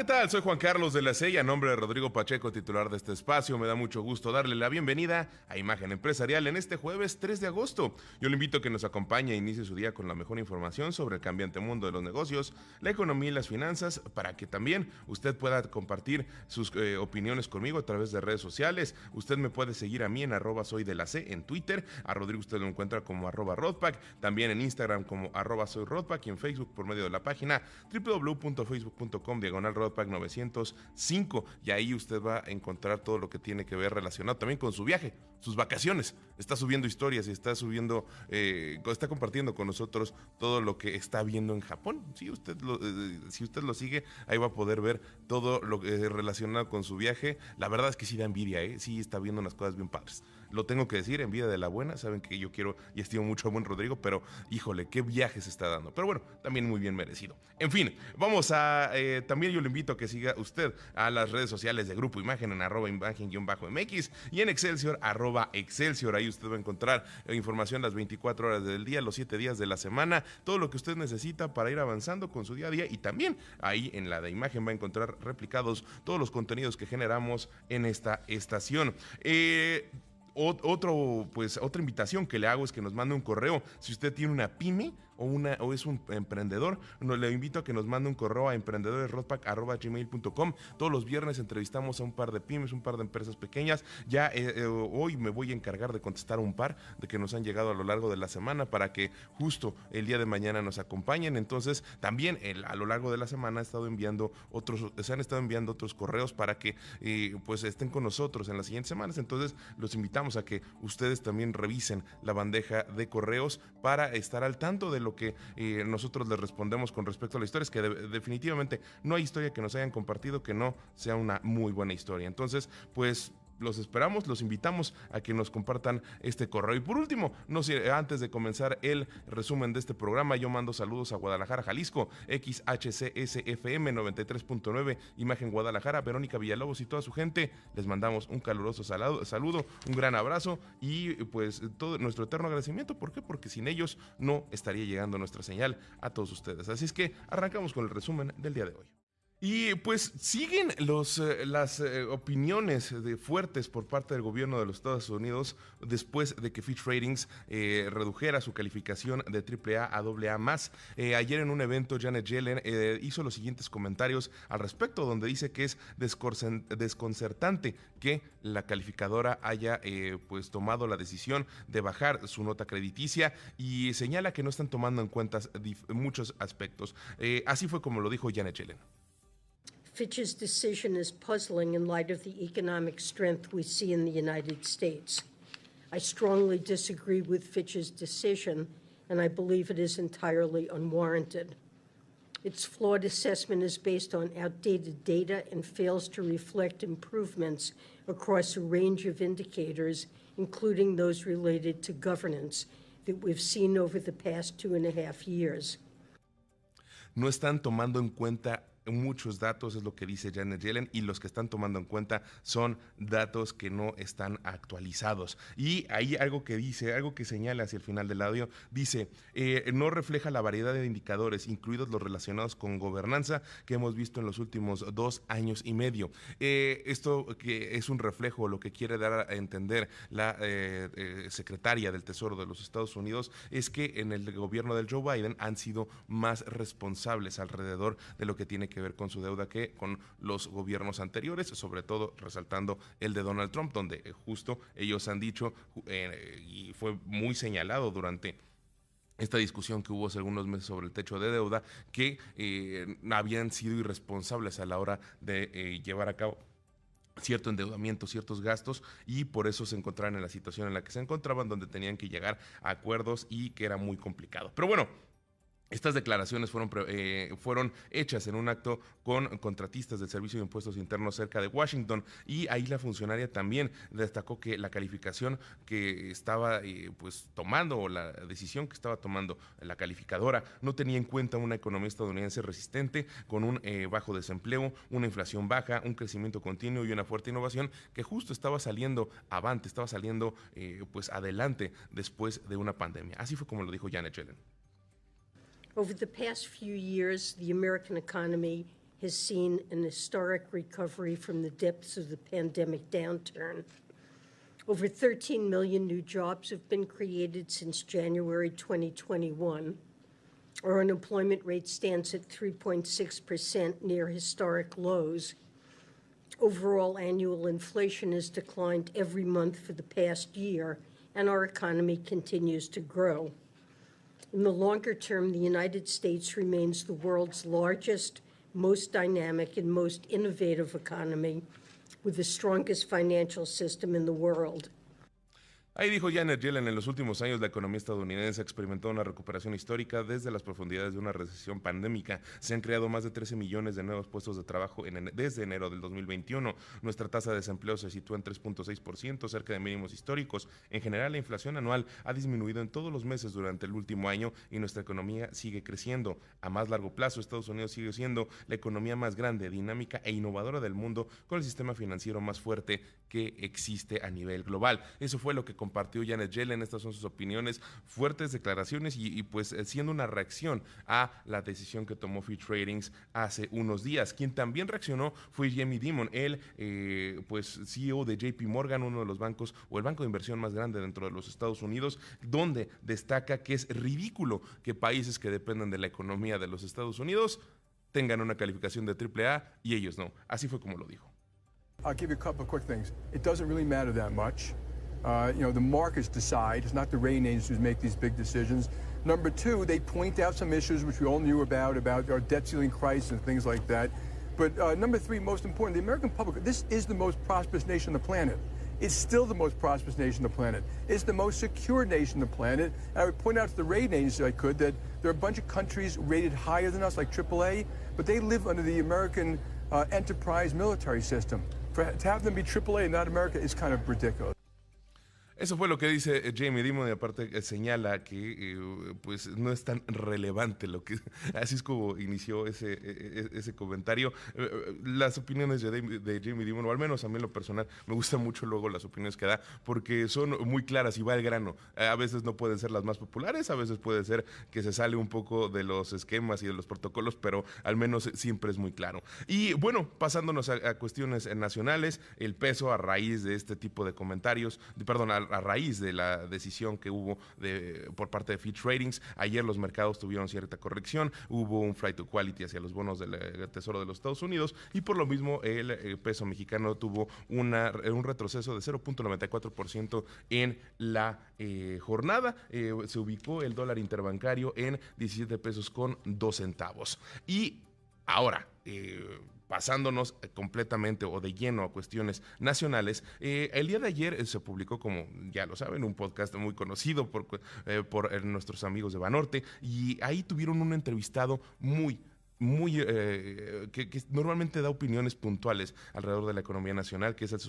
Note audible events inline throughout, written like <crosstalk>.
¿Qué tal? Soy Juan Carlos de la C a nombre de Rodrigo Pacheco, titular de este espacio, me da mucho gusto darle la bienvenida a Imagen Empresarial en este jueves 3 de agosto. Yo le invito a que nos acompañe e inicie su día con la mejor información sobre el cambiante mundo de los negocios, la economía y las finanzas, para que también usted pueda compartir sus eh, opiniones conmigo a través de redes sociales. Usted me puede seguir a mí en arroba soy de la C en Twitter, a Rodrigo usted lo encuentra como arroba Rodpack, también en Instagram como arroba soy Rodpack y en Facebook por medio de la página www.facebook.com diagonal Pack 905 y ahí usted va a encontrar todo lo que tiene que ver relacionado también con su viaje, sus vacaciones. Está subiendo historias y está subiendo, eh, está compartiendo con nosotros todo lo que está viendo en Japón. Si usted lo, eh, si usted lo sigue, ahí va a poder ver todo lo que relacionado con su viaje. La verdad es que sí da envidia, ¿eh? sí está viendo unas cosas bien padres lo tengo que decir, en vida de la buena. Saben que yo quiero y estimo mucho a buen Rodrigo, pero híjole, qué viaje se está dando. Pero bueno, también muy bien merecido. En fin, vamos a. Eh, también yo le invito a que siga usted a las redes sociales de Grupo Imagen en arroba imagen-mx y en Excelsior, arroba Excelsior. Ahí usted va a encontrar información las 24 horas del día, los 7 días de la semana, todo lo que usted necesita para ir avanzando con su día a día. Y también ahí en la de imagen va a encontrar replicados todos los contenidos que generamos en esta estación. Eh, otro, pues, otra invitación que le hago es que nos mande un correo. Si usted tiene una pyme, o, es un emprendedor, le invito a que nos mande un correo a emprendedoresrodpack.gmail.com. Todos los viernes entrevistamos a un par de pymes, un par de empresas pequeñas. Ya eh, eh, hoy me voy a encargar de contestar un par de que nos han llegado a lo largo de la semana para que justo el día de mañana nos acompañen. Entonces, también a lo largo de la semana he estado enviando otros, se han estado enviando otros correos para que eh, pues estén con nosotros en las siguientes semanas. Entonces, los invitamos a que ustedes también revisen la bandeja de correos para estar al tanto de lo que eh, nosotros les respondemos con respecto a la historia es que definitivamente no hay historia que nos hayan compartido que no sea una muy buena historia. Entonces, pues los esperamos, los invitamos a que nos compartan este correo. Y por último, no sé, antes de comenzar el resumen de este programa, yo mando saludos a Guadalajara, Jalisco, XHCSFM 93.9, Imagen Guadalajara, Verónica Villalobos y toda su gente. Les mandamos un caluroso saludo, un gran abrazo y pues todo nuestro eterno agradecimiento. ¿Por qué? Porque sin ellos no estaría llegando nuestra señal a todos ustedes. Así es que arrancamos con el resumen del día de hoy. Y pues siguen eh, las eh, opiniones de fuertes por parte del gobierno de los Estados Unidos después de que Fitch Ratings eh, redujera su calificación de AAA a AA más. ayer en un evento Janet Yellen hizo los siguientes comentarios al respecto, donde dice que es desconcertante que la calificadora haya pues tomado la decisión de bajar su nota crediticia y señala que no están tomando en cuenta muchos aspectos. así fue como lo dijo Janet Yellen. Fitch's decision is puzzling in light of the economic strength we see in the United States. I strongly disagree with Fitch's decision, and I believe it is entirely unwarranted. Its flawed assessment is based on outdated data and fails to reflect improvements across a range of indicators, including those related to governance, that we've seen over the past two and a half years. No están tomando en cuenta muchos datos, es lo que dice Janet Yellen, y los que están tomando en cuenta son datos que no están actualizados. Y hay algo que dice, algo que señala hacia el final del audio, dice, eh, no refleja la variedad de indicadores, incluidos los relacionados con gobernanza que hemos visto en los últimos dos años y medio. Eh, esto que es un reflejo, lo que quiere dar a entender la eh, secretaria del Tesoro de los Estados Unidos, es que en el gobierno del Joe Biden han sido más responsables alrededor de lo que tiene que ver con su deuda que con los gobiernos anteriores, sobre todo resaltando el de Donald Trump, donde eh, justo ellos han dicho, eh, y fue muy señalado durante esta discusión que hubo hace algunos meses sobre el techo de deuda, que eh, habían sido irresponsables a la hora de llevar a cabo cierto endeudamiento, ciertos gastos y por eso se encontraban en la situación en la que se encontraban, donde tenían que llegar a acuerdos y que era muy complicado. Pero bueno, Estas declaraciones fueron, eh, fueron hechas en un acto con contratistas del Servicio de Impuestos Internos cerca de Washington y ahí la funcionaria también destacó que la calificación que estaba eh, pues tomando o la decisión que estaba tomando la calificadora no tenía en cuenta una economía estadounidense resistente con un eh, bajo desempleo, una inflación baja, un crecimiento continuo y una fuerte innovación que justo estaba saliendo avante, estaba saliendo pues adelante después de una pandemia. Así fue como lo dijo Janet Yellen. Over the past few years, the American economy has seen an historic recovery from the depths of the pandemic downturn. Over 13 million new jobs have been created since January 2021. Our unemployment rate stands at 3.6%, near historic lows. Overall annual inflation has declined every month for the past year, and our economy continues to grow. In the longer term, the United States remains the world's largest, most dynamic, and most innovative economy with the strongest financial system in the world. Ahí dijo Janet Yellen, en los últimos años la economía estadounidense experimentó una recuperación histórica desde las profundidades de una recesión pandémica. Se han creado más de 13 millones de nuevos puestos de trabajo desde enero del 2021. Nuestra tasa de desempleo se sitúa en 3.6%, cerca de mínimos históricos. En general, la inflación anual ha disminuido en todos los meses durante el último año y nuestra economía sigue creciendo. A más largo plazo, Estados Unidos sigue siendo la economía más grande, dinámica e innovadora del mundo con el sistema financiero más fuerte que existe a nivel global. Eso fue lo que compartió Janet Yellen. Estas son sus opiniones, fuertes declaraciones y, pues eh, siendo una reacción a la decisión que tomó Fitch Ratings hace unos días. Quien también reaccionó fue Jamie Dimon, el eh, pues CEO de JP Morgan, uno de los bancos o el banco de inversión más grande dentro de los Estados Unidos, donde destaca que es ridículo que países que dependen de la economía de los Estados Unidos tengan una calificación de AAA y ellos no. Así fue como lo dijo. I'll give you a couple of quick things. It doesn't really matter that much. Uh, you know, the markets decide. It's not the rating agencies who make these big decisions. Number two, they point out some issues which we all knew about, about our debt ceiling crisis and things like that. But uh, number three, most important, the American public, this is the most prosperous nation on the planet. It's still the most prosperous nation on the planet. It's the most secure nation on the planet. And I would point out to the rating agencies, I could, that there are a bunch of countries rated higher than us, like AAA, but they live under the American uh, enterprise military system. For, to have them be AAA and not America is kind of ridiculous. Eso fue lo que dice eh, Jamie Dimon y aparte eh, señala que eh, pues no es tan relevante lo que <laughs> así es como inició ese, e, e, ese comentario. Las opiniones de, Jamie Dimon, o al menos a mí en lo personal, me gustan mucho luego las opiniones que da porque son muy claras y va al grano. A veces no pueden ser las más populares, a veces puede ser que se sale un poco de los esquemas y de los protocolos, pero al menos siempre es muy claro. Y bueno, pasándonos a, cuestiones nacionales, el peso a raíz de este tipo de comentarios, perdón, a raíz de la decisión que hubo de, por parte de Fitch Ratings. Ayer los mercados tuvieron cierta corrección, hubo un flight to quality hacia los bonos del eh, Tesoro de los Estados Unidos y por lo mismo el, eh, peso mexicano tuvo una, un retroceso de 0.94% en la eh, jornada. se ubicó el dólar interbancario en 17 pesos con 2 centavos. Y ahora, pasándonos eh, completamente o de lleno a cuestiones nacionales, eh, el día de ayer eh, se publicó, como ya lo saben, un podcast muy conocido por, por nuestros amigos de Banorte y ahí tuvieron un entrevistado muy, muy eh, que, normalmente da opiniones puntuales alrededor de la economía nacional, que es el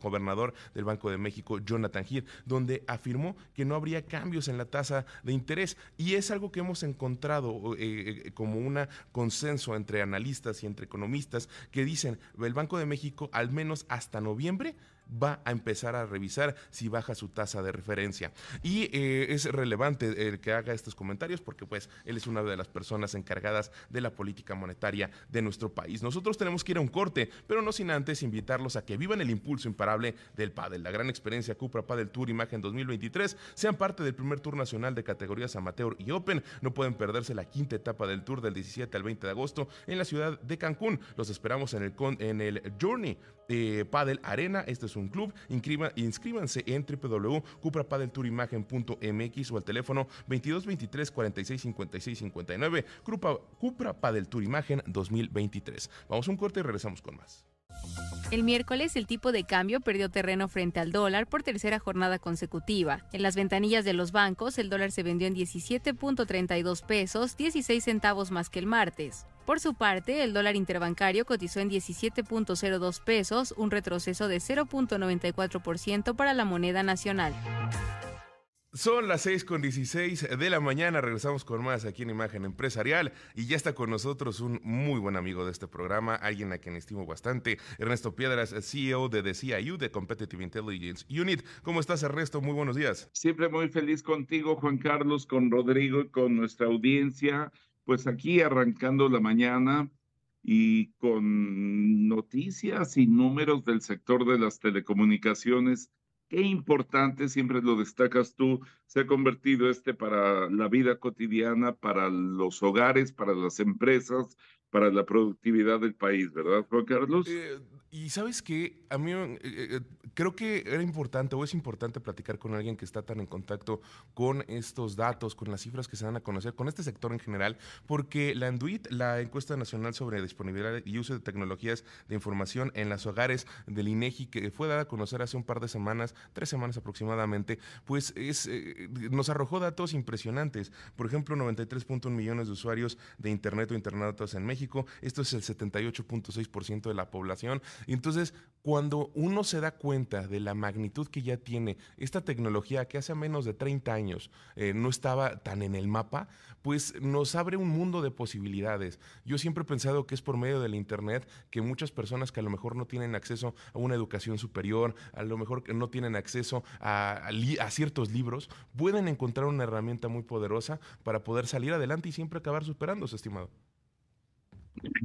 gobernador del Banco de México, Jonathan Heath, donde afirmó que no habría cambios en la tasa de interés. Y es algo que hemos encontrado eh, eh, como un consenso entre analistas y entre economistas que dicen el Banco de México al menos hasta noviembre va a empezar a revisar si baja su tasa de referencia. Y eh, es relevante el que haga estos comentarios porque pues él es una de las personas encargadas de la política monetaria de nuestro país. Nosotros tenemos que ir a un corte, pero no sin antes invitarlos a que vivan el impulso imparable del pádel, la gran experiencia Cupra Padel Tour Imagen 2023, sean parte del primer tour nacional de categorías amateur y open. No pueden perderse la quinta etapa del tour del 17 al 20 de agosto en la ciudad de Cancún. Los esperamos en el, en el Journey eh, Padel Arena. Este es un club. inscríbanse en www.cuprapadeltourimagen.mx o al teléfono 2223 46 56 59. Cupra, Cupra Padel Tour Imagen 2023. Vamos a un corte y regresamos con más. El miércoles el tipo de cambio perdió terreno frente al dólar por tercera jornada consecutiva. En las ventanillas de los bancos el dólar se vendió en 17.32 pesos, 16 centavos más que el martes. Por su parte, el dólar interbancario cotizó en 17.02 pesos, un retroceso de 0.94% para la moneda nacional. Son las 6 con 16 de la mañana, regresamos con más aquí en Imagen Empresarial y ya está con nosotros un muy buen amigo de este programa, alguien a quien estimo bastante, Ernesto Piedras, CEO de The CIU, de Competitive Intelligence Unit. ¿Cómo estás Ernesto? Muy buenos días. Siempre muy feliz contigo, Juan Carlos, con Rodrigo y con nuestra audiencia, pues aquí arrancando la mañana y con noticias y números del sector de las telecomunicaciones qué importante, siempre lo destacas tú, se ha convertido este para la vida cotidiana, para los hogares, para las empresas, para la productividad del país, ¿verdad, Juan Carlos? Eh, y sabes que a mí eh, eh, creo que era importante o es importante platicar con alguien que está tan en contacto con estos datos, con las cifras que se dan a conocer, con este sector en general, porque la Anduit, la encuesta nacional sobre disponibilidad y uso de tecnologías de información en los hogares del INEGI, que fue dada a conocer hace un par de semanas, tres semanas aproximadamente, pues es, nos arrojó datos impresionantes. Por ejemplo, 93.1 millones de usuarios de Internet o internautas en México, esto es el 78.6% de la población y entonces, cuando uno se da cuenta de la magnitud que ya tiene esta tecnología que hace menos de 30 años eh, no estaba tan en el mapa, pues nos abre un mundo de posibilidades. Yo siempre he pensado que es por medio del Internet que muchas personas que a lo mejor no tienen acceso a una educación superior, a lo mejor que no tienen acceso a, a ciertos libros, pueden encontrar una herramienta muy poderosa para poder salir adelante y siempre acabar superándose, estimado.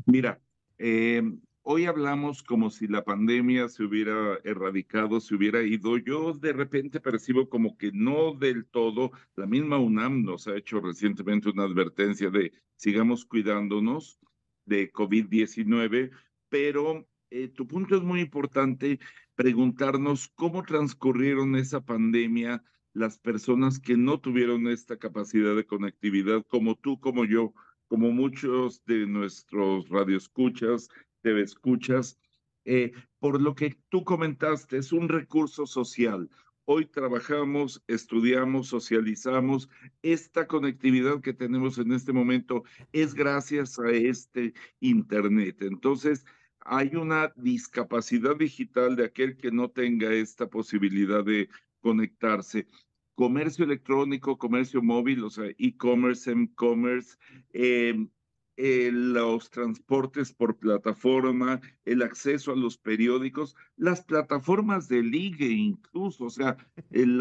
Mira, eh, Hoy hablamos como si la pandemia se hubiera erradicado, se hubiera ido. Yo de repente percibo como que no del todo. La misma UNAM nos ha hecho recientemente una advertencia de sigamos cuidándonos de COVID-19, pero eh, tu punto es muy importante, preguntarnos cómo transcurrieron esa pandemia las personas que no tuvieron esta capacidad de conectividad, como tú, como yo, como muchos de nuestros radioescuchas, te escuchas, eh, por lo que tú comentaste, es un recurso social. Hoy trabajamos, estudiamos, socializamos. Esta conectividad que tenemos en este momento es gracias a este Internet. Entonces, hay una discapacidad digital de aquel que no tenga esta posibilidad de conectarse. Comercio electrónico, comercio móvil, o sea, e-commerce, e-commerce, eh, eh, los transportes por plataforma, el acceso a los periódicos, las plataformas de ligue incluso, o sea, el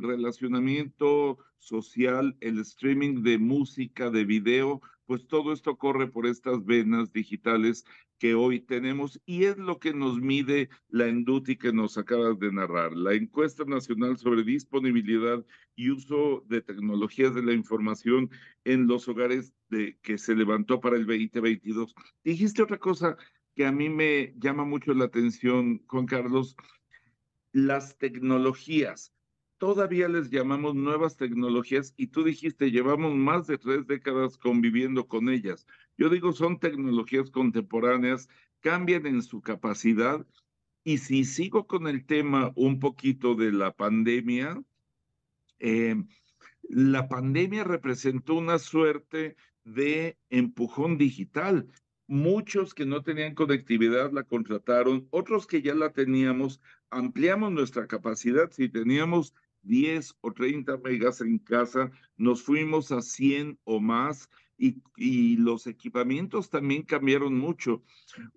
relacionamiento social, el streaming de música, de video, pues todo esto corre por estas venas digitales que hoy tenemos y es lo que nos mide la Enduti que nos acabas de narrar, la encuesta nacional sobre disponibilidad y uso de tecnologías de la información en los hogares que se levantó para el 2022. Dijiste otra cosa que a mí me llama mucho la atención, Juan Carlos, las tecnologías todavía les llamamos nuevas tecnologías y tú dijiste, llevamos más de tres décadas conviviendo con ellas. Yo digo, son tecnologías contemporáneas, cambian en su capacidad y si sigo con el tema un poquito de la pandemia, eh, la pandemia representó una suerte de empujón digital. Muchos que no tenían conectividad la contrataron, otros que ya la teníamos, ampliamos nuestra capacidad. Si teníamos 10 o 30 megas en casa, nos fuimos a 100 o más y, y, los equipamientos también cambiaron mucho.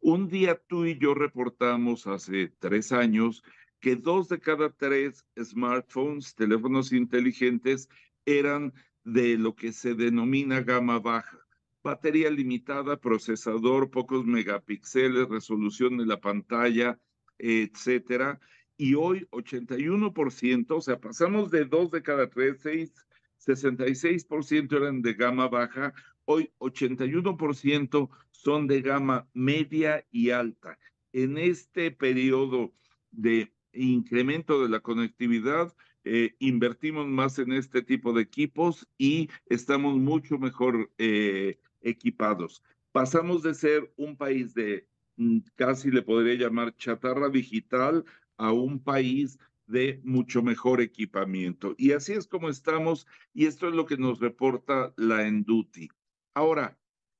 Un día tú y yo reportamos hace tres años que dos de cada tres smartphones, teléfonos inteligentes, eran de lo que se denomina gama baja. Batería limitada, procesador, pocos megapíxeles, resolución de la pantalla, etcétera y hoy 81%, o sea, pasamos de dos de cada tres, seis, 66% eran de gama baja, hoy 81% son de gama media y alta. En este periodo de incremento de la conectividad, eh, invertimos más en este tipo de equipos y estamos mucho mejor eh, equipados. Pasamos de ser un país de mm, casi le podría llamar chatarra digital a un país de mucho mejor equipamiento. Y así es como estamos, y esto es lo que nos reporta la Enduti. Ahora,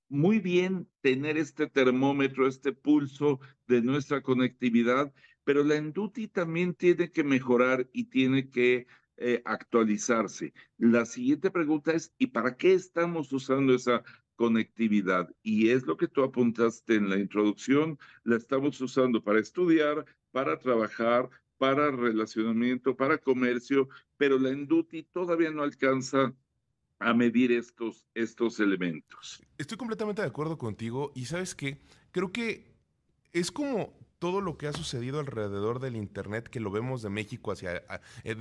muy bien tener este termómetro, este pulso de nuestra conectividad, pero la Enduti también tiene que mejorar y tiene que eh, actualizarse. La siguiente pregunta es, ¿y para qué estamos usando esa conectividad? Y es lo que tú apuntaste en la introducción, la estamos usando para estudiar, para trabajar, para relacionamiento, para comercio, pero la Enduti todavía no alcanza a medir estos, estos elementos. Estoy completamente de acuerdo contigo y sabes qué, creo que es como todo lo que ha sucedido alrededor del Internet, que lo vemos de México hacia, eh,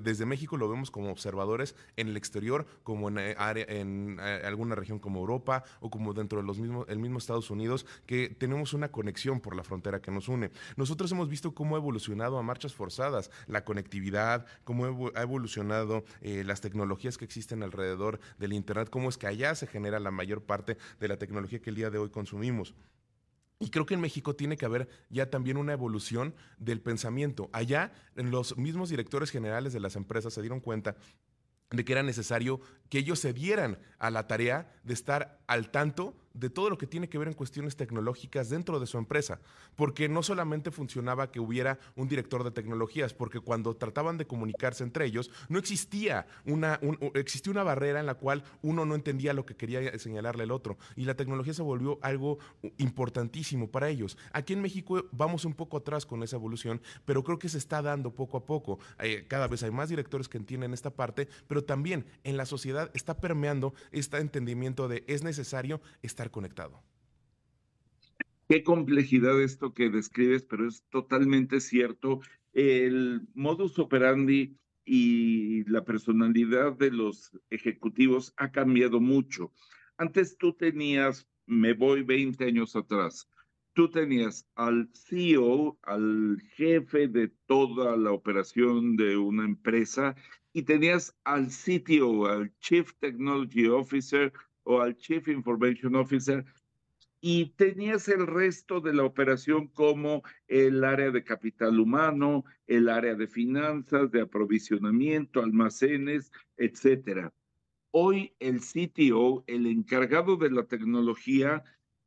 desde México lo vemos como observadores en el exterior, como en, eh, área, en eh, alguna región como Europa o como dentro de los mismos, el mismo Estados Unidos, que tenemos una conexión por la frontera que nos une. Nosotros hemos visto cómo ha evolucionado a marchas forzadas la conectividad, cómo ha evolucionado las tecnologías que existen alrededor del Internet, cómo es que allá se genera la mayor parte de la tecnología que el día de hoy consumimos. Y creo que en México tiene que haber ya también una evolución del pensamiento. Allá, los mismos directores generales de las empresas se dieron cuenta de que era necesario que ellos se dieran a la tarea de estar al tanto de todo lo que tiene que ver en cuestiones tecnológicas dentro de su empresa, porque no solamente funcionaba que hubiera un director de tecnologías, porque cuando trataban de comunicarse entre ellos, no existía una, existía una barrera en la cual uno no entendía lo que quería señalarle el otro, y la tecnología se volvió algo importantísimo para ellos. Aquí en México vamos un poco atrás con esa evolución, pero creo que se está dando poco a poco. Eh, cada vez hay más directores que entienden esta parte, pero también en la sociedad está permeando este entendimiento de es necesario estar conectado. Qué complejidad esto que describes, pero es totalmente cierto. El modus operandi y la personalidad de los ejecutivos ha cambiado mucho. Antes tú tenías, me voy 20 años atrás, tú tenías al CEO, al jefe de toda la operación de una empresa, y tenías al CTO, al Chief Technology Officer, o al Chief Information Officer y tenías el resto de la operación como el área de capital humano, el área de finanzas, de aprovisionamiento, almacenes, etcétera. Hoy el CTO, el encargado de la tecnología,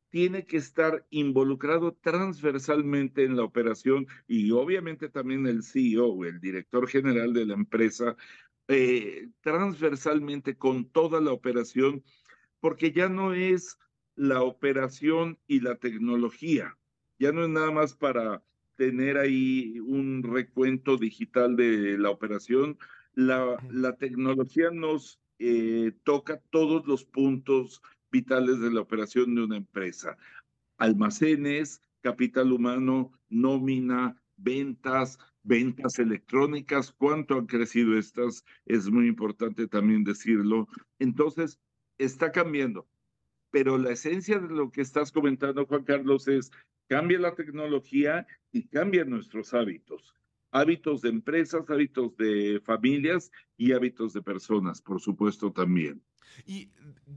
tiene que estar involucrado transversalmente en la operación y obviamente también el CEO, el director general de la empresa, eh, transversalmente con toda la operación porque ya no es la operación y la tecnología, ya no es nada más para tener ahí un recuento digital de la operación, la, la tecnología nos eh, toca todos los puntos vitales de la operación de una empresa. Almacenes, capital humano, nómina, ventas, ventas electrónicas, cuánto han crecido estas, es muy importante también decirlo. Entonces, está cambiando, pero la esencia de lo que estás comentando, Juan Carlos, es cambia la tecnología y cambia nuestros hábitos. Hábitos de empresas, hábitos de familias y hábitos de personas, por supuesto, también. Y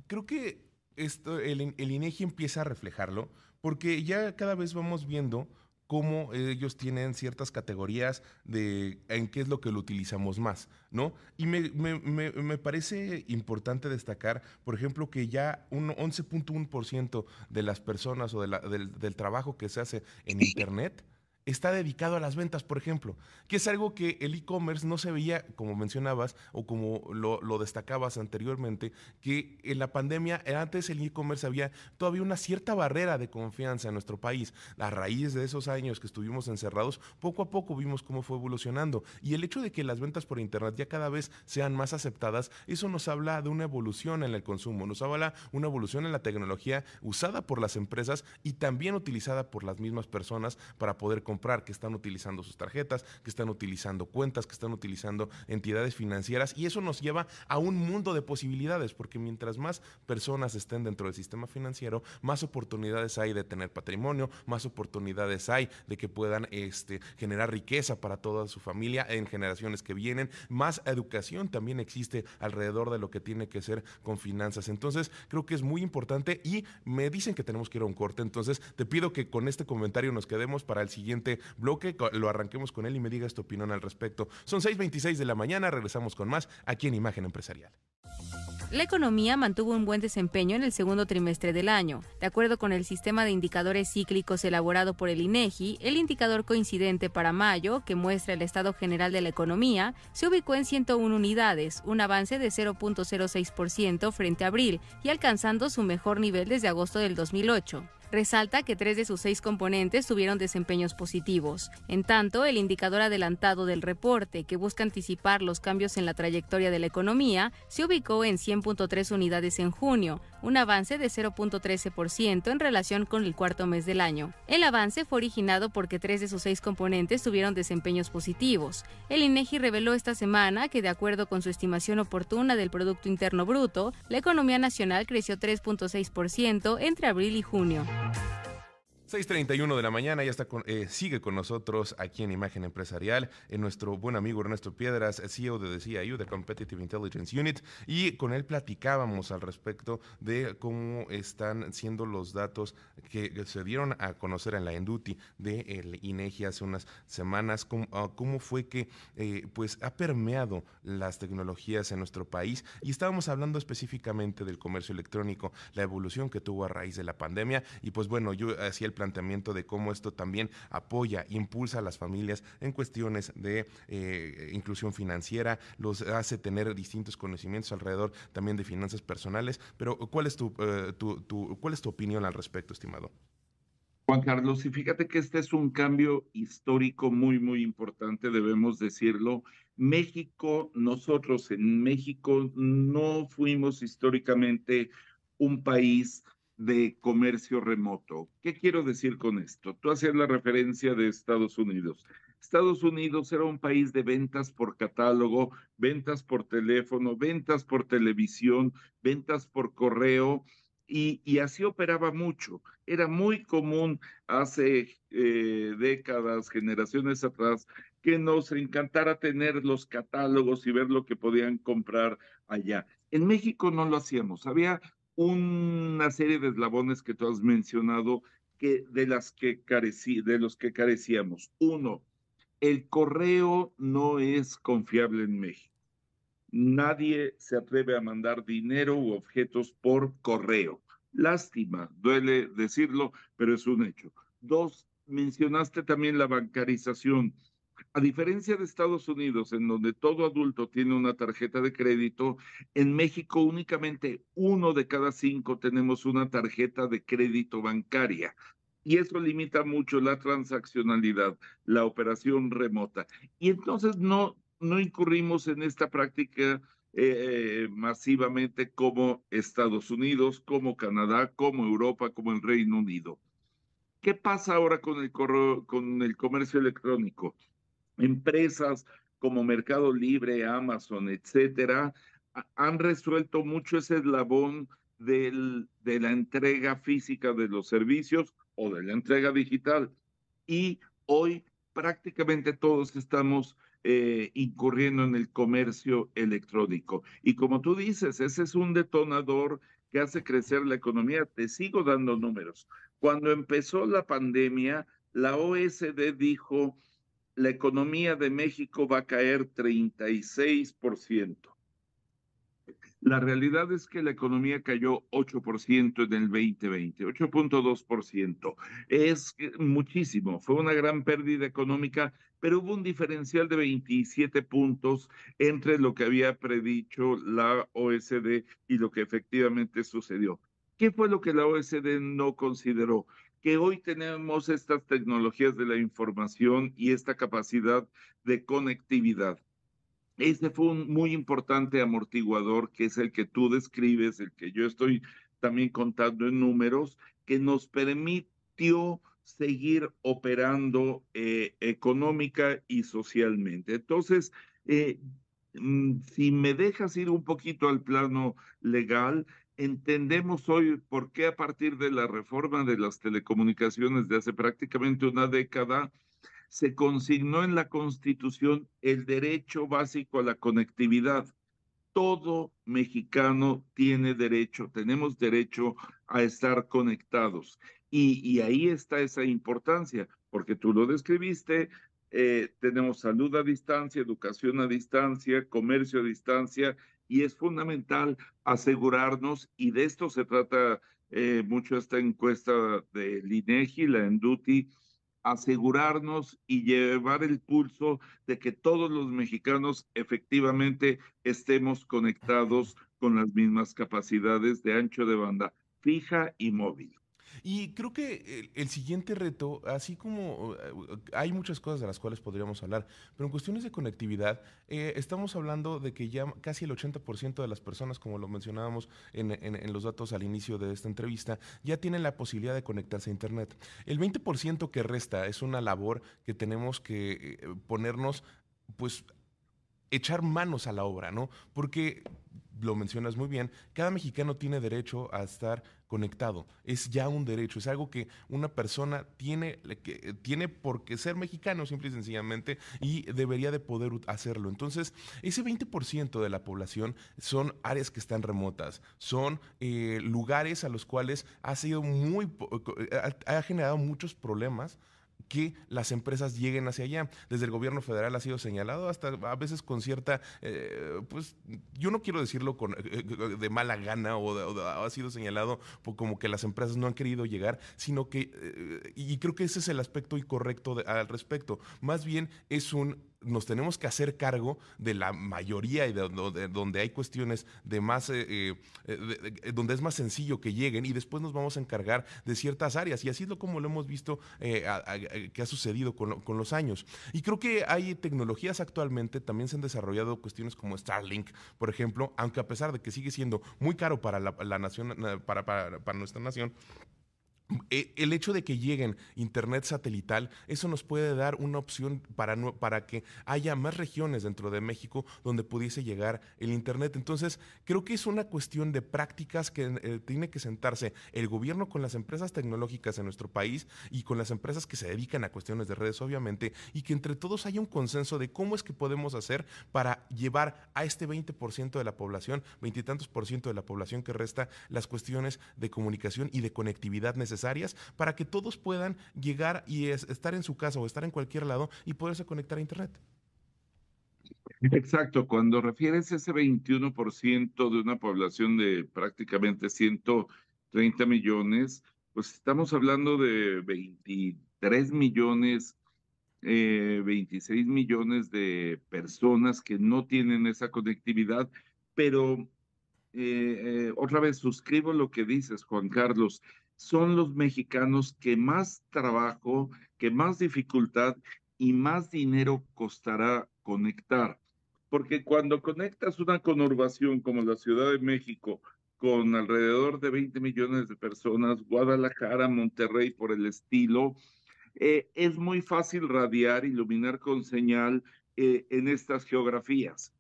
creo que esto, el, el INEGI empieza a reflejarlo, porque ya cada vez vamos viendo cómo ellos tienen ciertas categorías de en qué es lo que lo utilizamos más, ¿no? Y me, me, me, parece importante destacar, por ejemplo, que ya un 11.1% de las personas o de la, del, del trabajo que se hace en <coughs> Internet está dedicado a las ventas, por ejemplo, que es algo que el e-commerce no se veía, como mencionabas o como lo, destacabas anteriormente, que en la pandemia, antes el e-commerce había todavía una cierta barrera de confianza en nuestro país. A raíz de esos años que estuvimos encerrados, poco a poco vimos cómo fue evolucionando. Y el hecho de que las ventas por Internet ya cada vez sean más aceptadas, eso nos habla de una evolución en el consumo, nos habla una evolución en la tecnología usada por las empresas y también utilizada por las mismas personas para poder comprar que están utilizando sus tarjetas, que están utilizando cuentas, que están utilizando entidades financieras y eso nos lleva a un mundo de posibilidades porque mientras más personas estén dentro del sistema financiero, más oportunidades hay de tener patrimonio, más oportunidades hay de que puedan este, generar riqueza para toda su familia en generaciones que vienen, más educación también existe alrededor de lo que tiene que ser con finanzas. Entonces, creo que es muy importante y me dicen que tenemos que ir a un corte, entonces te pido que con este comentario nos quedemos para el siguiente bloque, lo arranquemos con él y me digas tu opinión al respecto. Son 6.26 de la mañana, regresamos con más aquí en Imagen Empresarial. La economía mantuvo un buen desempeño en el segundo trimestre del año. De acuerdo con el sistema de indicadores cíclicos elaborado por el INEGI, el indicador coincidente para mayo, que muestra el estado general de la economía, se ubicó en 101 unidades, un avance de 0.06% frente a abril y alcanzando su mejor nivel desde agosto del 2008 resalta que tres de sus seis componentes tuvieron desempeños positivos. En tanto, el indicador adelantado del reporte, que busca anticipar los cambios en la trayectoria de la economía, se ubicó en 100.3 unidades en junio, un avance de 0.13% en relación con el cuarto mes del año. El avance fue originado porque tres de sus seis componentes tuvieron desempeños positivos. El INEGI reveló esta semana que, de acuerdo con su estimación oportuna del Producto Interno Bruto, la economía nacional creció 3.6% entre abril y junio. 6.31 de la mañana, ya está eh, sigue con nosotros aquí en Imagen Empresarial, en nuestro buen amigo Ernesto Piedras, CEO de CIU, de Competitive Intelligence Unit, y con él platicábamos al respecto de cómo están siendo los datos que se dieron a conocer en la Enduti de el INEGI hace unas semanas, cómo, ah, cómo fue que eh, pues ha permeado las tecnologías en nuestro país, y estábamos hablando específicamente del comercio electrónico, la evolución que tuvo a raíz de la pandemia, y pues bueno, yo hacía el planteamiento de cómo esto también apoya, impulsa a las familias en cuestiones de eh, inclusión financiera, los hace tener distintos conocimientos alrededor también de finanzas personales. Pero, ¿cuál es tu, eh, ¿cuál es tu opinión al respecto, estimado? Juan Carlos, y fíjate que este es un cambio histórico muy, muy importante, debemos decirlo. México, nosotros en México no fuimos históricamente un país de comercio remoto. ¿Qué quiero decir con esto? Tú hacías la referencia de Estados Unidos. Estados Unidos era un país de ventas por catálogo, ventas por teléfono, ventas por televisión, ventas por correo, y, así operaba mucho. Era muy común hace eh, décadas, generaciones atrás, que nos encantara tener los catálogos y ver lo que podían comprar allá. En México no lo hacíamos. Había una serie de eslabones que tú has mencionado que de las que carecí, de los que carecíamos. Uno, el correo no es confiable en México. Nadie se atreve a mandar dinero u objetos por correo. Lástima, duele decirlo, pero es un hecho. Dos, mencionaste también la bancarización. A diferencia de Estados Unidos, en donde todo adulto tiene una tarjeta de crédito, en México únicamente uno de cada cinco tenemos una tarjeta de crédito bancaria. Y eso limita mucho la transaccionalidad, la operación remota. Y entonces no, no incurrimos en esta práctica eh, masivamente como Estados Unidos, como Canadá, como Europa, como el Reino Unido. ¿Qué pasa ahora con el, con el comercio electrónico? Empresas como Mercado Libre, Amazon, etcétera, han resuelto mucho ese eslabón de la entrega física de los servicios o de la entrega digital. Y hoy prácticamente todos estamos eh, incurriendo en el comercio electrónico. Y como tú dices, ese es un detonador que hace crecer la economía. Te sigo dando números. Cuando empezó la pandemia, la OSD dijo la economía de México va a caer 36%. La realidad es que la economía cayó 8% en el 2020, 8.2%. Es muchísimo, fue una gran pérdida económica, pero hubo un diferencial de 27 puntos entre lo que había predicho la OSD y lo que efectivamente sucedió. ¿Qué fue lo que la OSD no consideró? Que hoy tenemos estas tecnologías de la información y esta capacidad de conectividad. Ese fue un muy importante amortiguador, que es el que tú describes, el que yo estoy también contando en números, que nos permitió seguir operando eh, económica y socialmente. Entonces, eh, mm, si me dejas ir un poquito al plano legal, entendemos hoy por qué a partir de la reforma de las telecomunicaciones de hace prácticamente una década, se consignó en la Constitución el derecho básico a la conectividad. Todo mexicano tiene derecho, tenemos derecho a estar conectados. Y, ahí está esa importancia, porque tú lo describiste, eh, tenemos salud a distancia, educación a distancia, comercio a distancia, y es fundamental asegurarnos, y de esto se trata eh, mucho esta encuesta de INEGI, la Enduti, asegurarnos y llevar el pulso de que todos los mexicanos efectivamente estemos conectados con las mismas capacidades de ancho de banda fija y móvil. Y creo que el, siguiente reto, así como eh, hay muchas cosas de las cuales podríamos hablar, pero en cuestiones de conectividad, eh, estamos hablando de que ya casi el 80% de las personas, como lo mencionábamos en, en, los datos al inicio de esta entrevista, ya tienen la posibilidad de conectarse a Internet. El 20% que resta es una labor que tenemos que eh, ponernos, pues, echar manos a la obra, ¿no? Porque lo mencionas muy bien, cada mexicano tiene derecho a estar conectado. Es ya un derecho, es algo que una persona tiene, que, tiene por qué ser mexicano, simple y sencillamente, y debería de poder hacerlo. Entonces, ese 20% de la población son áreas que están remotas, son eh, lugares a los cuales ha sido muy, ha generado muchos problemas que las empresas lleguen hacia allá. Desde el gobierno federal ha sido señalado hasta a veces con cierta, eh, pues yo no quiero decirlo con, eh, de mala gana o, ha sido señalado como que las empresas no han querido llegar, sino que, eh, y creo que ese es el aspecto incorrecto al respecto. Más bien es un nos tenemos que hacer cargo de la mayoría y de, donde hay cuestiones de más, eh, eh, eh, donde es más sencillo que lleguen y después nos vamos a encargar de ciertas áreas. Y así es lo como lo hemos visto que ha sucedido con, los años. Y creo que hay tecnologías actualmente, también se han desarrollado cuestiones como Starlink, por ejemplo, aunque a pesar de que sigue siendo muy caro para la, nación, para, para nuestra nación, eh, el hecho de que lleguen internet satelital, eso nos puede dar una opción para, para que haya más regiones dentro de México donde pudiese llegar el internet. Entonces, creo que es una cuestión de prácticas que eh, tiene que sentarse el gobierno con las empresas tecnológicas en nuestro país y con las empresas que se dedican a cuestiones de redes, obviamente, y que entre todos haya un consenso de cómo es que podemos hacer para llevar a este 20% de la población, veintitantos por ciento de la población que resta, las cuestiones de comunicación y de conectividad necesarias para que todos puedan llegar y estar en su casa o estar en cualquier lado y poderse conectar a Internet. Exacto, cuando refieres ese 21% de una población de prácticamente 130 millones, pues estamos hablando de 23 millones, 26 eh, millones de personas que no tienen esa conectividad, pero eh, eh, otra vez suscribo lo que dices, Juan Carlos son los mexicanos que más trabajo, que más dificultad y más dinero costará conectar. Porque cuando conectas una conurbación como la Ciudad de México, con alrededor de 20 millones de personas, Guadalajara, Monterrey por el estilo, eh, es muy fácil radiar, iluminar con señal eh, en estas geografías.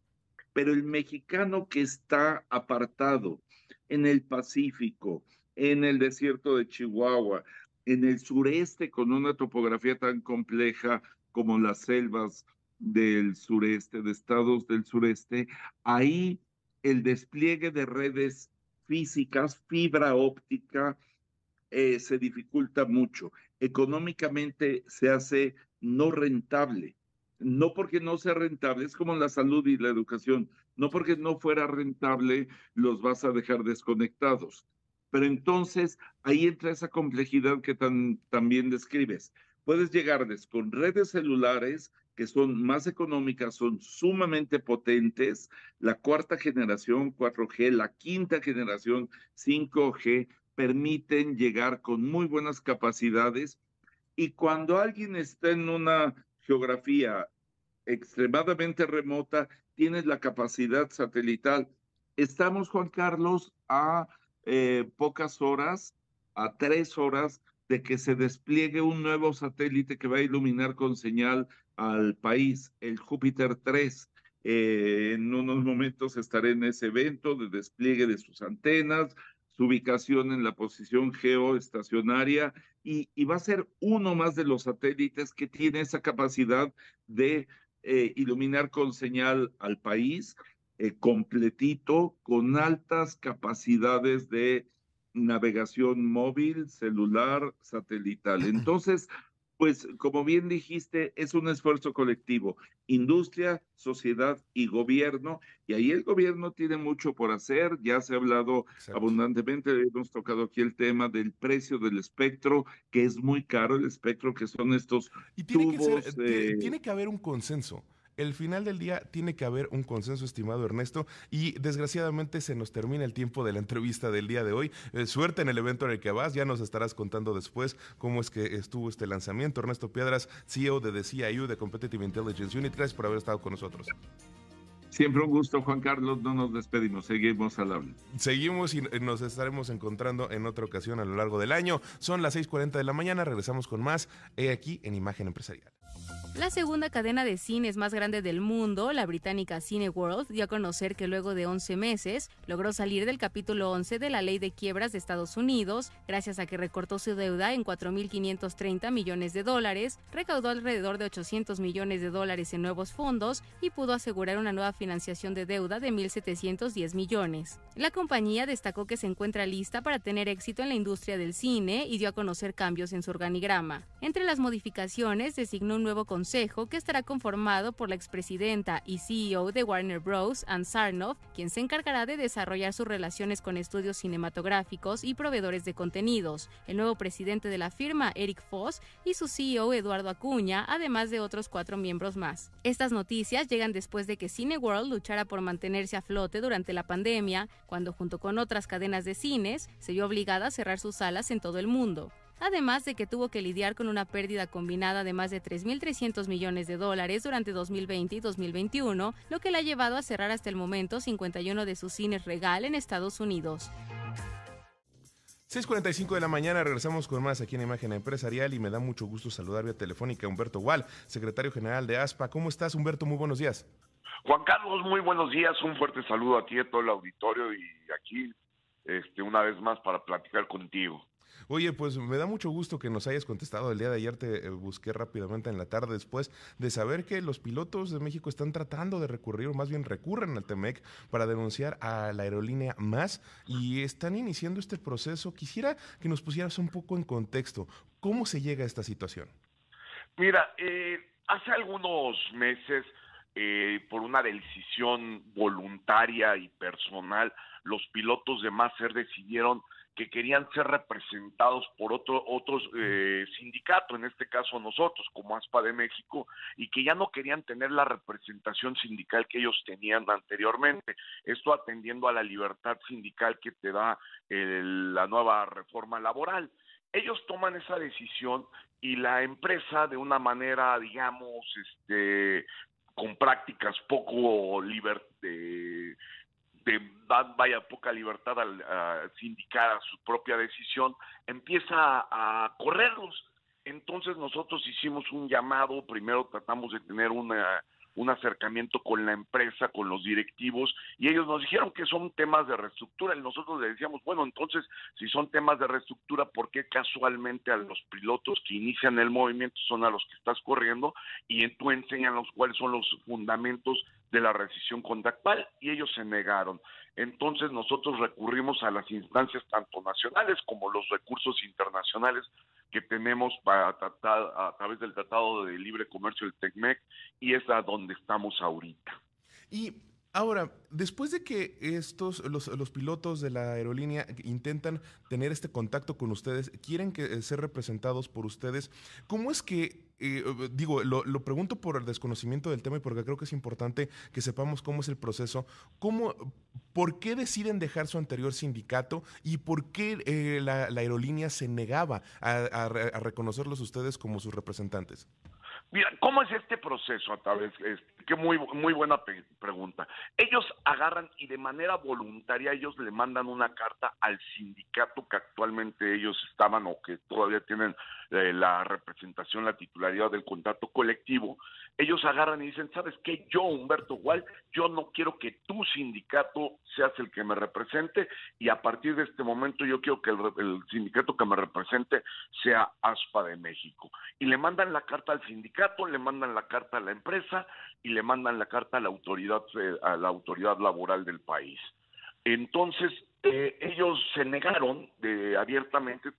Pero el mexicano que está apartado en el Pacífico, en el desierto de Chihuahua, en el sureste con una topografía tan compleja como las selvas del sureste, de estados del sureste, ahí el despliegue de redes físicas, fibra óptica, eh, se dificulta mucho. Económicamente se hace no rentable. No porque no sea rentable, es como la salud y la educación. No porque no fuera rentable, los vas a dejar desconectados. Pero entonces ahí entra esa complejidad que también describes. Puedes llegarles con redes celulares que son más económicas, son sumamente potentes, la cuarta generación 4G, la quinta generación 5G, permiten llegar con muy buenas capacidades y cuando alguien está en una geografía extremadamente remota, tienes la capacidad satelital. Estamos, Juan Carlos, a eh, pocas horas, a tres horas de que se despliegue un nuevo satélite que va a iluminar con señal al país, el Júpiter 3. Eh, en unos momentos estaré en ese evento de despliegue de sus antenas, su ubicación en la posición geoestacionaria y, va a ser uno más de los satélites que tiene esa capacidad de eh, iluminar con señal al país eh, completito, con altas capacidades de navegación móvil, celular, satelital. Entonces, pues como bien dijiste, es un esfuerzo colectivo, industria, sociedad y gobierno, y ahí el gobierno tiene mucho por hacer, ya se ha hablado abundantemente, hemos tocado aquí el tema del precio del espectro, que es muy caro el espectro, que son estos y tiene tubos. Que tiene que haber un consenso el final del día tiene que haber un consenso, estimado Ernesto, y desgraciadamente se nos termina el tiempo de la entrevista del día de hoy. Eh, suerte en el evento en el que vas, ya nos estarás contando después cómo es que estuvo este lanzamiento. Ernesto Piedras, CEO de The CIU de Competitive Intelligence Unit, gracias por haber estado con nosotros. Siempre un gusto, Juan Carlos. No nos despedimos, seguimos al habla. Seguimos y nos estaremos encontrando en otra ocasión a lo largo del año. Son las 6:40 de la mañana, regresamos con más he aquí en Imagen Empresarial. La segunda cadena de cines más grande del mundo, la británica Cineworld, dio a conocer que luego de 11 meses logró salir del capítulo 11 de la ley de quiebras de Estados Unidos, gracias a que recortó su deuda en 4.530 millones de dólares, recaudó alrededor de 800 millones de dólares en nuevos fondos y pudo asegurar una nueva financiación de deuda de 1.710 millones. La compañía destacó que se encuentra lista para tener éxito en la industria del cine y dio a conocer cambios en su organigrama. Entre las modificaciones, designó un nuevo que estará conformado por la expresidenta y CEO de Warner Bros., Ann Sarnoff, quien se encargará de desarrollar sus relaciones con estudios cinematográficos y proveedores de contenidos, el nuevo presidente de la firma, Eric Foss, y su CEO, Eduardo Acuña, además de otros cuatro miembros más. Estas noticias llegan después de que Cineworld luchara por mantenerse a flote durante la pandemia, cuando junto con otras cadenas de cines se vio obligada a cerrar sus salas en todo el mundo además de que tuvo que lidiar con una pérdida combinada de más de 3.300 millones de dólares durante 2020 y 2021, lo que la ha llevado a cerrar hasta el momento 51 de sus cines regal en Estados Unidos. 6.45 de la mañana, regresamos con más aquí en Imagen Empresarial y me da mucho gusto saludar vía telefónica a Humberto Wall, secretario general de ASPA. ¿Cómo estás, Humberto? Muy buenos días. Juan Carlos, muy buenos días. Un fuerte saludo a ti y a todo el auditorio y aquí, este, una vez más, para platicar contigo. Oye, pues me da mucho gusto que nos hayas contestado. El día de ayer te eh, busqué rápidamente en la tarde después de saber que los pilotos de México están tratando de recurrir, o más bien recurren al TEMEC para denunciar a la aerolínea más y están iniciando este proceso. Quisiera que nos pusieras un poco en contexto. ¿Cómo se llega a esta situación? Mira, eh, hace algunos meses, eh, por una decisión voluntaria y personal, los pilotos de Maser decidieron que querían ser representados por otro, otros eh, sindicatos, en este caso nosotros como ASPA de México, y que ya no querían tener la representación sindical que ellos tenían anteriormente. Esto atendiendo a la libertad sindical que te da la nueva reforma laboral. Ellos toman esa decisión y la empresa de una manera, digamos, este, con prácticas poco liber, de vaya poca libertad al sindicar a su propia decisión, empieza a, correrlos. Entonces nosotros hicimos un llamado, primero tratamos de tener una, un acercamiento con la empresa, con los directivos, y ellos nos dijeron que son temas de reestructura, y nosotros le decíamos, bueno, entonces, si son temas de reestructura, ¿por qué casualmente a los pilotos que inician el movimiento son a los que estás corriendo y tú enseñan los cuáles son los fundamentos de la rescisión contractual y ellos se negaron. Entonces nosotros recurrimos a las instancias tanto nacionales como los recursos internacionales que tenemos para tratar a través del Tratado de Libre Comercio del TECMEC y es a donde estamos ahorita. Ahora, después de que estos, los, los, pilotos de la aerolínea intentan tener este contacto con ustedes, quieren que, eh, ser representados por ustedes, ¿cómo es que, eh, digo, lo, lo, pregunto por el desconocimiento del tema y porque creo que es importante que sepamos cómo es el proceso, cómo, por qué deciden dejar su anterior sindicato y por qué eh, la, aerolínea se negaba a reconocerlos ustedes como sus representantes? Mira, ¿cómo es este proceso a través, este, qué muy, muy buena pregunta. Ellos agarran y de manera voluntaria ellos le mandan una carta al sindicato que actualmente ellos estaban o que todavía tienen eh, la representación, la titularidad del contrato colectivo. Ellos agarran y dicen, ¿sabes qué? Yo, Humberto Gual, yo no quiero que tu sindicato seas el que me represente y a partir de este momento yo quiero que el, el sindicato que me represente sea ASPA de México. Y le mandan la carta al sindicato, le mandan la carta a la empresa y le mandan la carta a la autoridad, eh, a la autoridad laboral del país. Entonces, eh, ellos se negaron de, abiertamente,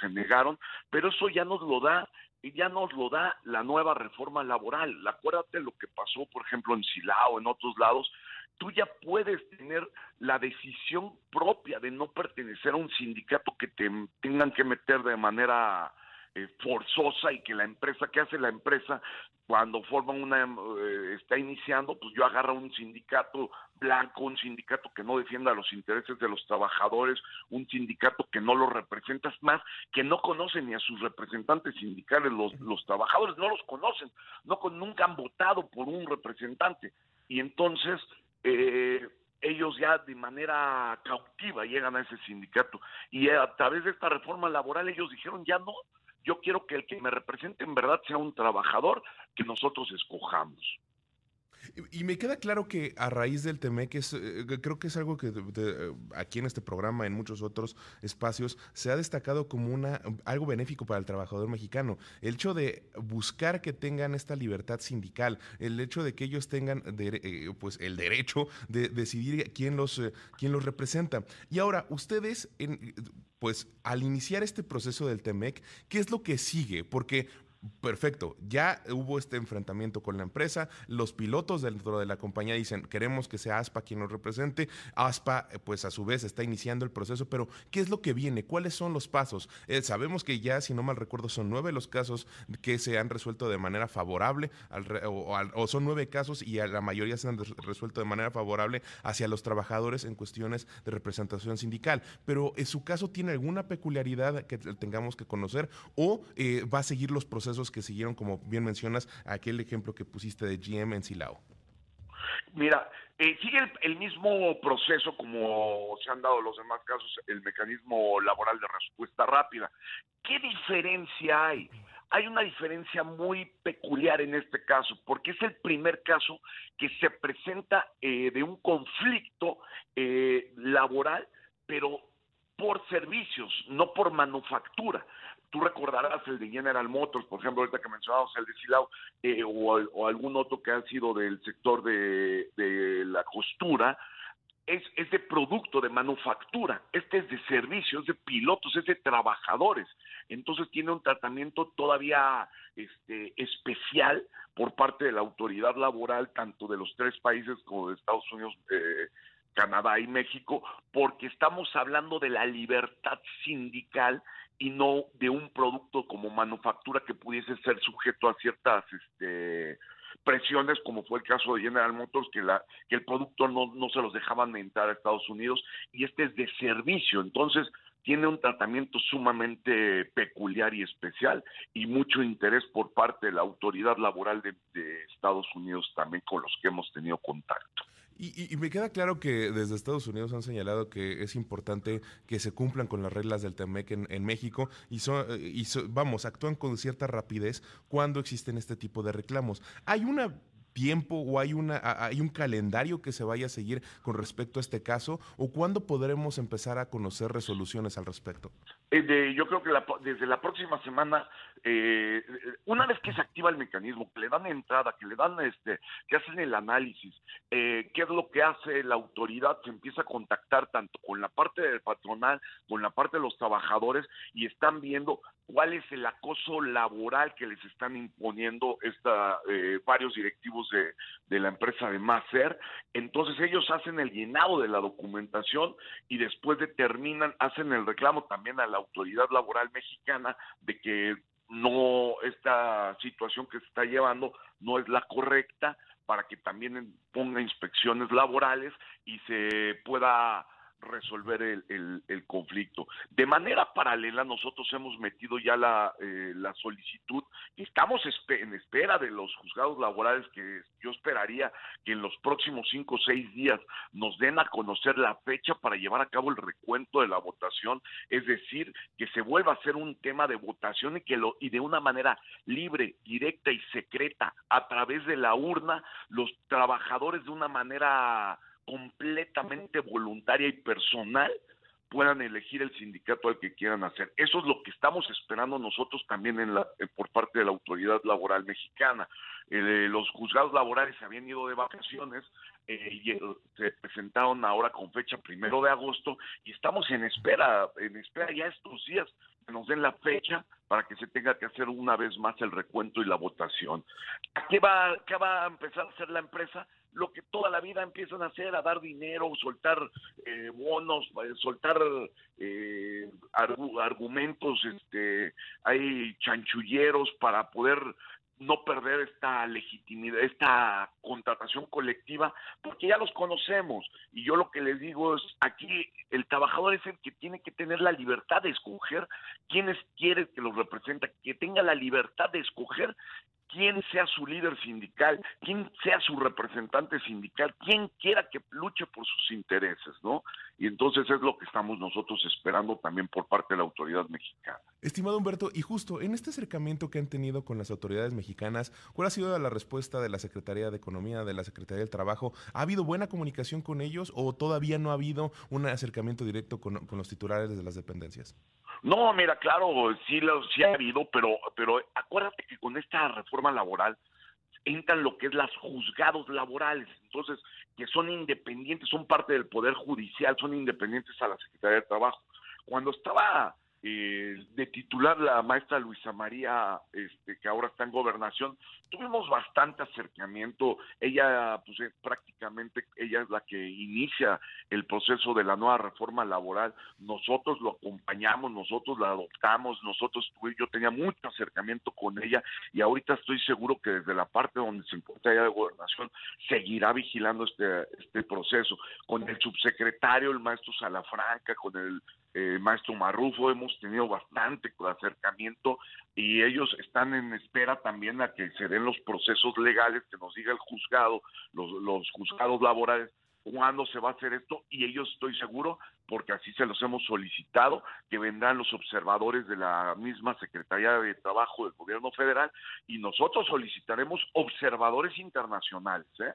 se negaron, pero eso ya nos lo da ya nos lo da la nueva reforma laboral. Acuérdate lo que pasó, por ejemplo, en Silao, en otros lados. Tú ya puedes tener la decisión propia de no pertenecer a un sindicato que te tengan que meter de manera eh, forzosa y que la empresa, ¿qué hace la empresa? Cuando forma una, eh, está iniciando, pues yo agarro un sindicato blanco, un sindicato que no defienda los intereses de los trabajadores, un sindicato que no los representa, más, que no conoce ni a sus representantes sindicales, los, los trabajadores no los conocen, no nunca han votado por un representante. Y entonces, eh, ellos ya de manera cautiva llegan a ese sindicato. Y a través de esta reforma laboral ellos dijeron, ya no, yo quiero que el que me represente en verdad sea un trabajador que nosotros escojamos. Y, me queda claro que a raíz del TEMEC, es, eh, creo que es algo que aquí en este programa, en muchos otros espacios, se ha destacado como una, algo benéfico para el trabajador mexicano. El hecho de buscar que tengan esta libertad sindical, el hecho de que ellos tengan eh, pues, el derecho de decidir quién los, eh, quién los representa. Y ahora, ustedes, en, pues al iniciar este proceso del TEMEC, ¿qué es lo que sigue? Porque Perfecto, ya hubo este enfrentamiento con la empresa, los pilotos dentro de la compañía dicen, queremos que sea ASPA quien nos represente, ASPA eh, pues a su vez está iniciando el proceso, pero ¿qué es lo que viene? ¿Cuáles son los pasos? Eh, sabemos que ya, si no mal recuerdo, son nueve los casos que se han resuelto de manera favorable, o, son nueve casos y la mayoría se han resuelto de manera favorable hacia los trabajadores en cuestiones de representación sindical, pero en su caso tiene alguna peculiaridad que tengamos que conocer o eh, va a seguir los procesos que siguieron, como bien mencionas, aquel ejemplo que pusiste de GM en Silao? Mira, eh, sigue el, mismo proceso como se han dado los demás casos, el mecanismo laboral de respuesta rápida. ¿Qué diferencia hay? Hay una diferencia muy peculiar en este caso, porque es el primer caso que se presenta eh, de un conflicto eh, laboral, pero por servicios, no por manufactura tú recordarás el de General Motors, por ejemplo, ahorita que mencionamos el de Silao, eh, o, algún otro que ha sido del sector de, la costura, es, es, de producto, de manufactura, este es de servicios, de pilotos, es de trabajadores. Entonces tiene un tratamiento todavía este, especial por parte de la autoridad laboral, tanto de los tres países como de Estados Unidos, eh, Canadá y México, porque estamos hablando de la libertad sindical y no de un producto como manufactura que pudiese ser sujeto a ciertas este, presiones, como fue el caso de General Motors, que, la, que el producto no, no se los dejaban entrar a Estados Unidos, y este es de servicio, entonces tiene un tratamiento sumamente peculiar y especial y mucho interés por parte de la autoridad laboral de, de Estados Unidos también con los que hemos tenido contacto. Y, me queda claro que desde Estados Unidos han señalado que es importante que se cumplan con las reglas del TEMEC en, México y, y vamos, actúan con cierta rapidez cuando existen este tipo de reclamos. Hay una tiempo o hay, una, hay un calendario que se vaya a seguir con respecto a este caso o cuándo podremos empezar a conocer resoluciones al respecto? Eh, yo creo que desde la próxima semana, eh, una vez que se activa el mecanismo, que le dan entrada, que le dan este, que hacen el análisis, eh, qué es lo que hace la autoridad, se empieza a contactar tanto con la parte del patronal, con la parte de los trabajadores y están viendo cuál es el acoso laboral que les están imponiendo esta, eh, varios directivos de, de, la empresa de Macer. Entonces ellos hacen el llenado de la documentación y después determinan, hacen el reclamo también a la autoridad laboral mexicana de que no, esta situación que se está llevando no es la correcta para que también ponga inspecciones laborales y se pueda resolver el, conflicto. De manera paralela, nosotros hemos metido ya la, eh, la solicitud Estamos en espera de los juzgados laborales que yo esperaría que en los próximos cinco o seis días nos den a conocer la fecha para llevar a cabo el recuento de la votación, es decir, que se vuelva a ser un tema de votación y que lo y de una manera libre, directa y secreta a través de la urna los trabajadores de una manera completamente voluntaria y personal puedan elegir el sindicato al que quieran hacer. Eso es lo que estamos esperando nosotros también en la, eh, por parte de la autoridad laboral mexicana. Eh, los juzgados laborales se habían ido de vacaciones eh, y se presentaron ahora con fecha primero de agosto y estamos en espera, en espera ya estos días que nos den la fecha para que se tenga que hacer una vez más el recuento y la votación. ¿Qué va, qué va a empezar a hacer la empresa? Lo que toda la vida empiezan a hacer, a dar dinero, soltar eh, bonos, eh, soltar eh, argumentos, este, hay chanchulleros para poder no perder esta legitimidad, esta contratación colectiva, porque ya los conocemos. Y yo lo que les digo es, aquí el trabajador es el que tiene que tener la libertad de escoger quiénes quiere que los representa, que tenga la libertad de escoger quién sea su líder sindical, quién sea su representante sindical, quién quiera que luche por sus intereses, ¿no? Y entonces es lo que estamos nosotros esperando también por parte de la autoridad mexicana. Estimado Humberto, y justo en este acercamiento que han tenido con las autoridades mexicanas, ¿cuál ha sido la respuesta de la Secretaría de Economía, de la Secretaría del Trabajo? ¿Ha habido buena comunicación con ellos o todavía no ha habido un acercamiento directo con, con los titulares de las dependencias? No, mira, claro, sí, lo, sí ha habido, pero, pero acuérdate que con esta reforma laboral entran lo que es las juzgados laborales, entonces, que son independientes, son parte del Poder Judicial, son independientes a la Secretaría de Trabajo. Cuando estaba eh, de titular la maestra Luisa María, este, que ahora está en gobernación, tuvimos bastante acercamiento. Ella, pues prácticamente, ella es la que inicia el proceso de la nueva reforma laboral. Nosotros lo acompañamos, nosotros la adoptamos, nosotros, yo tenía mucho acercamiento con ella y ahorita estoy seguro que desde la parte donde se encuentra ella de gobernación seguirá vigilando este, este proceso. Con el subsecretario, el maestro Salafranca, con el maestro Marrufo, hemos tenido bastante acercamiento y ellos están en espera también a que se den los procesos legales, que nos diga el juzgado, los, los juzgados laborales, cuándo se va a hacer esto y ellos estoy seguro, porque así se los hemos solicitado, que vendrán los observadores de la misma Secretaría de Trabajo del Gobierno Federal y nosotros solicitaremos observadores internacionales, ¿eh?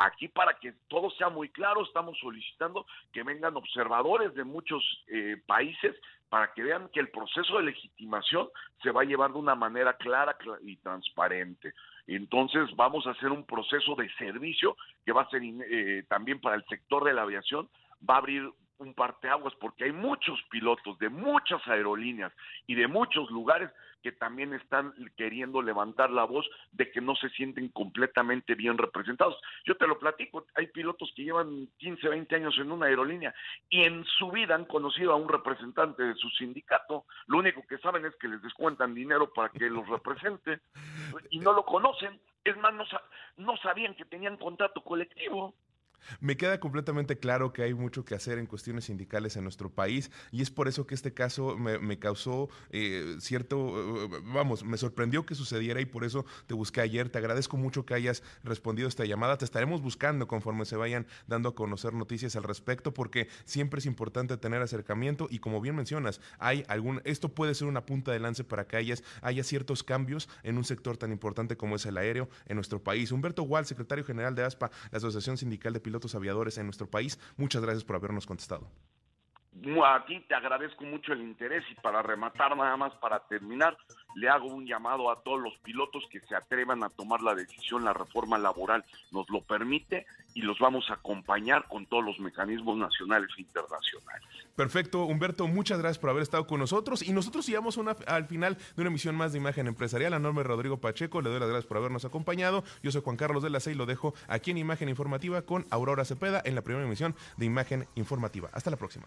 Aquí para que todo sea muy claro, estamos solicitando que vengan observadores de muchos eh, países para que vean que el proceso de legitimación se va a llevar de una manera clara y transparente. Entonces vamos a hacer un proceso de servicio que va a ser eh, también para el sector de la aviación, va a abrir un parteaguas porque hay muchos pilotos de muchas aerolíneas y de muchos lugares que también están queriendo levantar la voz de que no se sienten completamente bien representados. Yo te lo platico, hay pilotos que llevan 15, 20 años en una aerolínea y en su vida han conocido a un representante de su sindicato, lo único que saben es que les descuentan dinero para que los represente y no lo conocen, es más, no, no sabían que tenían contrato colectivo. Me queda completamente claro que hay mucho que hacer en cuestiones sindicales en nuestro país y es por eso que este caso me, causó eh, cierto, eh, vamos, me sorprendió que sucediera y por eso te busqué ayer. Te agradezco mucho que hayas respondido esta llamada. Te estaremos buscando conforme se vayan dando a conocer noticias al respecto porque siempre es importante tener acercamiento y como bien mencionas, hay algún, esto puede ser una punta de lance para que hayas, haya ciertos cambios en un sector tan importante como es el aéreo en nuestro país. Humberto Wall, secretario general de ASPA, la Asociación Sindical de pilotos aviadores en nuestro país. Muchas gracias por habernos contestado. A ti te agradezco mucho el interés y para rematar nada más, para terminar, le hago un llamado a todos los pilotos que se atrevan a tomar la decisión, la reforma laboral nos lo permite y los vamos a acompañar con todos los mecanismos nacionales e internacionales. Perfecto, Humberto, muchas gracias por haber estado con nosotros y nosotros llegamos al final de una emisión más de Imagen Empresarial. A nombre de Rodrigo Pacheco, le doy las gracias por habernos acompañado. Yo soy Juan Carlos de la C y lo dejo aquí en Imagen Informativa con Aurora Cepeda en la primera emisión de Imagen Informativa. Hasta la próxima.